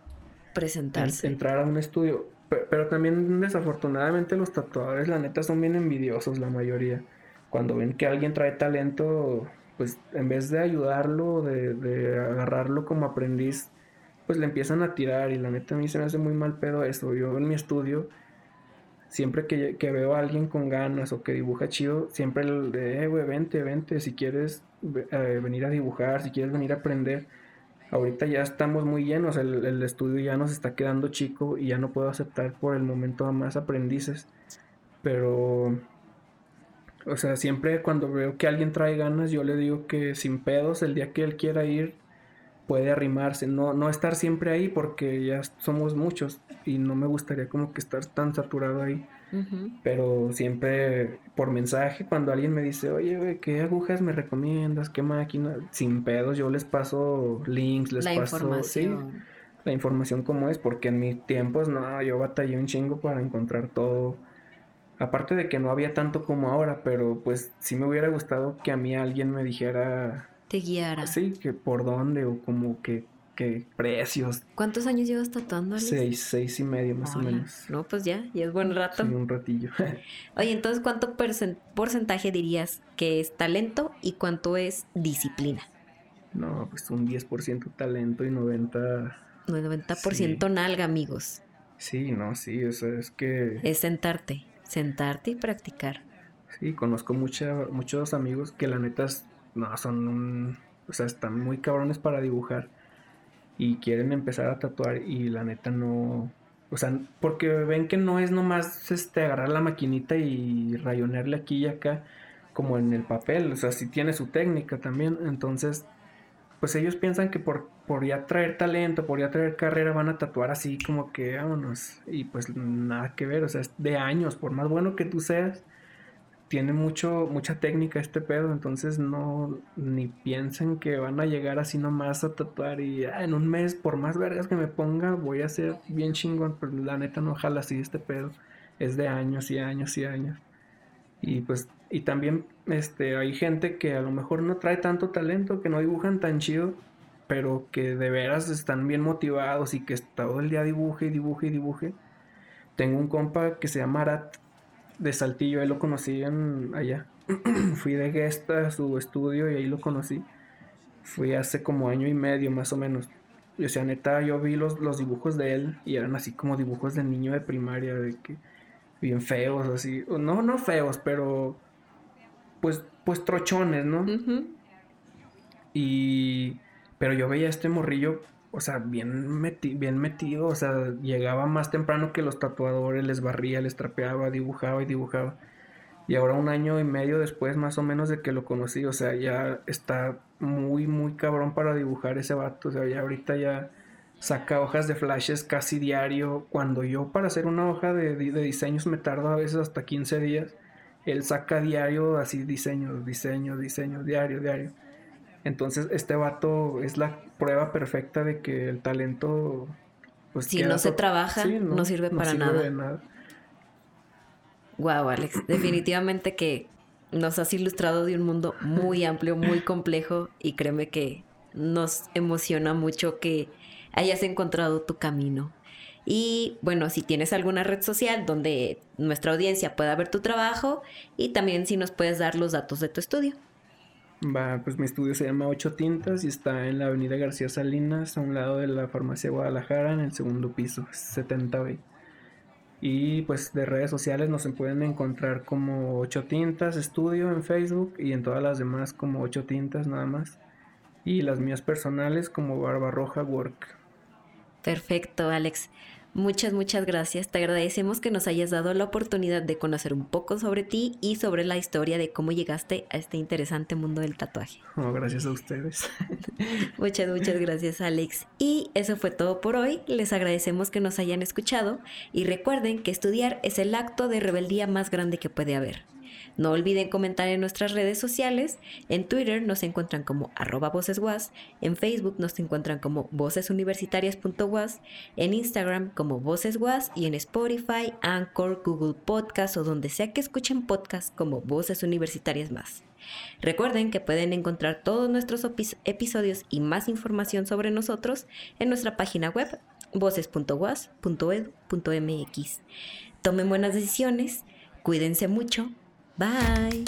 presentarse. Entrar a un estudio. Pero, también desafortunadamente los tatuadores, la neta, son bien envidiosos la mayoría. Cuando ven que alguien trae talento, pues en vez de ayudarlo, de, agarrarlo como aprendiz, pues le empiezan a tirar y la neta a mí se me hace muy mal pedo eso. Yo en mi estudio, siempre que, veo a alguien con ganas o que dibuja chido, siempre le de, eh, güey, vente, vente, si quieres eh, venir a dibujar, si quieres venir a aprender ahorita ya estamos muy llenos, el, estudio ya nos está quedando chico y ya no puedo aceptar por el momento a más aprendices. Pero, o sea, siempre cuando veo que alguien trae ganas, yo le digo que sin pedos, el día que él quiera ir, puede arrimarse, no, no estar siempre ahí porque ya somos muchos y no me gustaría como que estar tan saturado ahí. Pero siempre por mensaje, cuando alguien me dice, oye, ¿qué agujas me recomiendas? ¿Qué máquina? Sin pedos, yo les paso links, les paso información. la información como es, porque en mis tiempos, no, yo batallé un chingo para encontrar todo. Aparte de que no había tanto como ahora, pero pues sí me hubiera gustado que a mí alguien me dijera... Te guiara. Sí, que por dónde o como que precios. ¿Cuántos años llevas tatuando, Alex? Seis, seis y medio más o menos. No, pues ya, y es buen rato. Sí, un ratillo. Oye, entonces, ¿cuánto porcentaje dirías que es talento y cuánto es disciplina? No, pues un 10% talento y 90%... 90% nalga, amigos. Sí, no, sí, o sea, es que... Es sentarte, sentarte y practicar. Sí, conozco mucha, muchos amigos que la neta, no, son un... O sea, están muy cabrones para dibujar y quieren empezar a tatuar y la neta no, o sea, porque ven que no es nomás este agarrar la maquinita y rayonearle aquí y acá como en el papel, o sea, sí tiene su técnica también, entonces pues ellos piensan que por, por ya traer talento, por ya traer carrera van a tatuar así como que vámonos y pues nada que ver, o sea, es de años, por más bueno que tú seas, tiene mucho, mucha técnica este pedo, entonces no, ni piensen que van a llegar así nomás a tatuar y ah, en un mes, por más vergas que me ponga, voy a ser bien chingón, pero la neta no jala así este pedo, es de años y años y años. Y pues, y también este, hay gente que a lo mejor no trae tanto talento, que no dibujan tan chido, pero que de veras están bien motivados y que todo el día dibuje y dibuje y dibuje. Tengo un compa que se llama Arat, de Saltillo, ahí lo conocí en, allá. Fui de guest a su estudio y ahí lo conocí. Fui hace como año y medio más o menos. Y o sea, neta, yo vi los, los dibujos de él y eran así como dibujos de niño de primaria, de que bien feos, así. No, no feos, pero pues, pues trochones, ¿no? Y pero yo veía a este morrillo o sea, bien, bien metido, o sea, llegaba más temprano que los tatuadores, les barría, les trapeaba, dibujaba y dibujaba. Y ahora un año y medio después más o menos de que lo conocí, o sea, ya está muy, muy cabrón para dibujar ese vato, o sea, ya ahorita ya saca hojas de flashes casi diario, cuando yo para hacer una hoja de, de diseños me tardo a veces hasta 15 días, él saca diario así diseños, diseños, diseños, diario, diario. Entonces, este vato es la prueba perfecta de que el talento. Pues, si no se trabaja, no, sirve para nada. nada. Wow, Alex. Definitivamente que nos has ilustrado de un mundo muy amplio, muy complejo y créeme que nos emociona mucho que hayas encontrado tu camino. Y bueno, si tienes alguna red social donde nuestra audiencia pueda ver tu trabajo y también si nos puedes dar los datos de tu estudio. Va, pues mi estudio se llama Ocho Tintas y está en la avenida García Salinas, a un lado de la farmacia Guadalajara, en el segundo piso, 70B. Y pues de redes sociales nos pueden encontrar como Ocho Tintas Estudio en Facebook y en todas las demás como Ocho Tintas nada más. Y las mías personales como Barbarroja Work. Perfecto, Alex. Muchas, muchas gracias. Te agradecemos que nos hayas dado la oportunidad de conocer un poco sobre ti y sobre la historia de cómo llegaste a este interesante mundo del tatuaje. Oh, gracias a ustedes. muchas, muchas gracias, Alex. Y eso fue todo por hoy. Les agradecemos que nos hayan escuchado y recuerden que estudiar es el acto de rebeldía más grande que puede haber. No olviden comentar en nuestras redes sociales. En Twitter nos encuentran como arroba en Facebook nos encuentran como vocesuniversitarias.was, en Instagram como vocesguas y en Spotify, Anchor, Google Podcast o donde sea que escuchen podcast como Voces Universitarias Más. Recuerden que pueden encontrar todos nuestros episodios y más información sobre nosotros en nuestra página web voces.was.edu.mx. Tomen buenas decisiones, cuídense mucho Bye.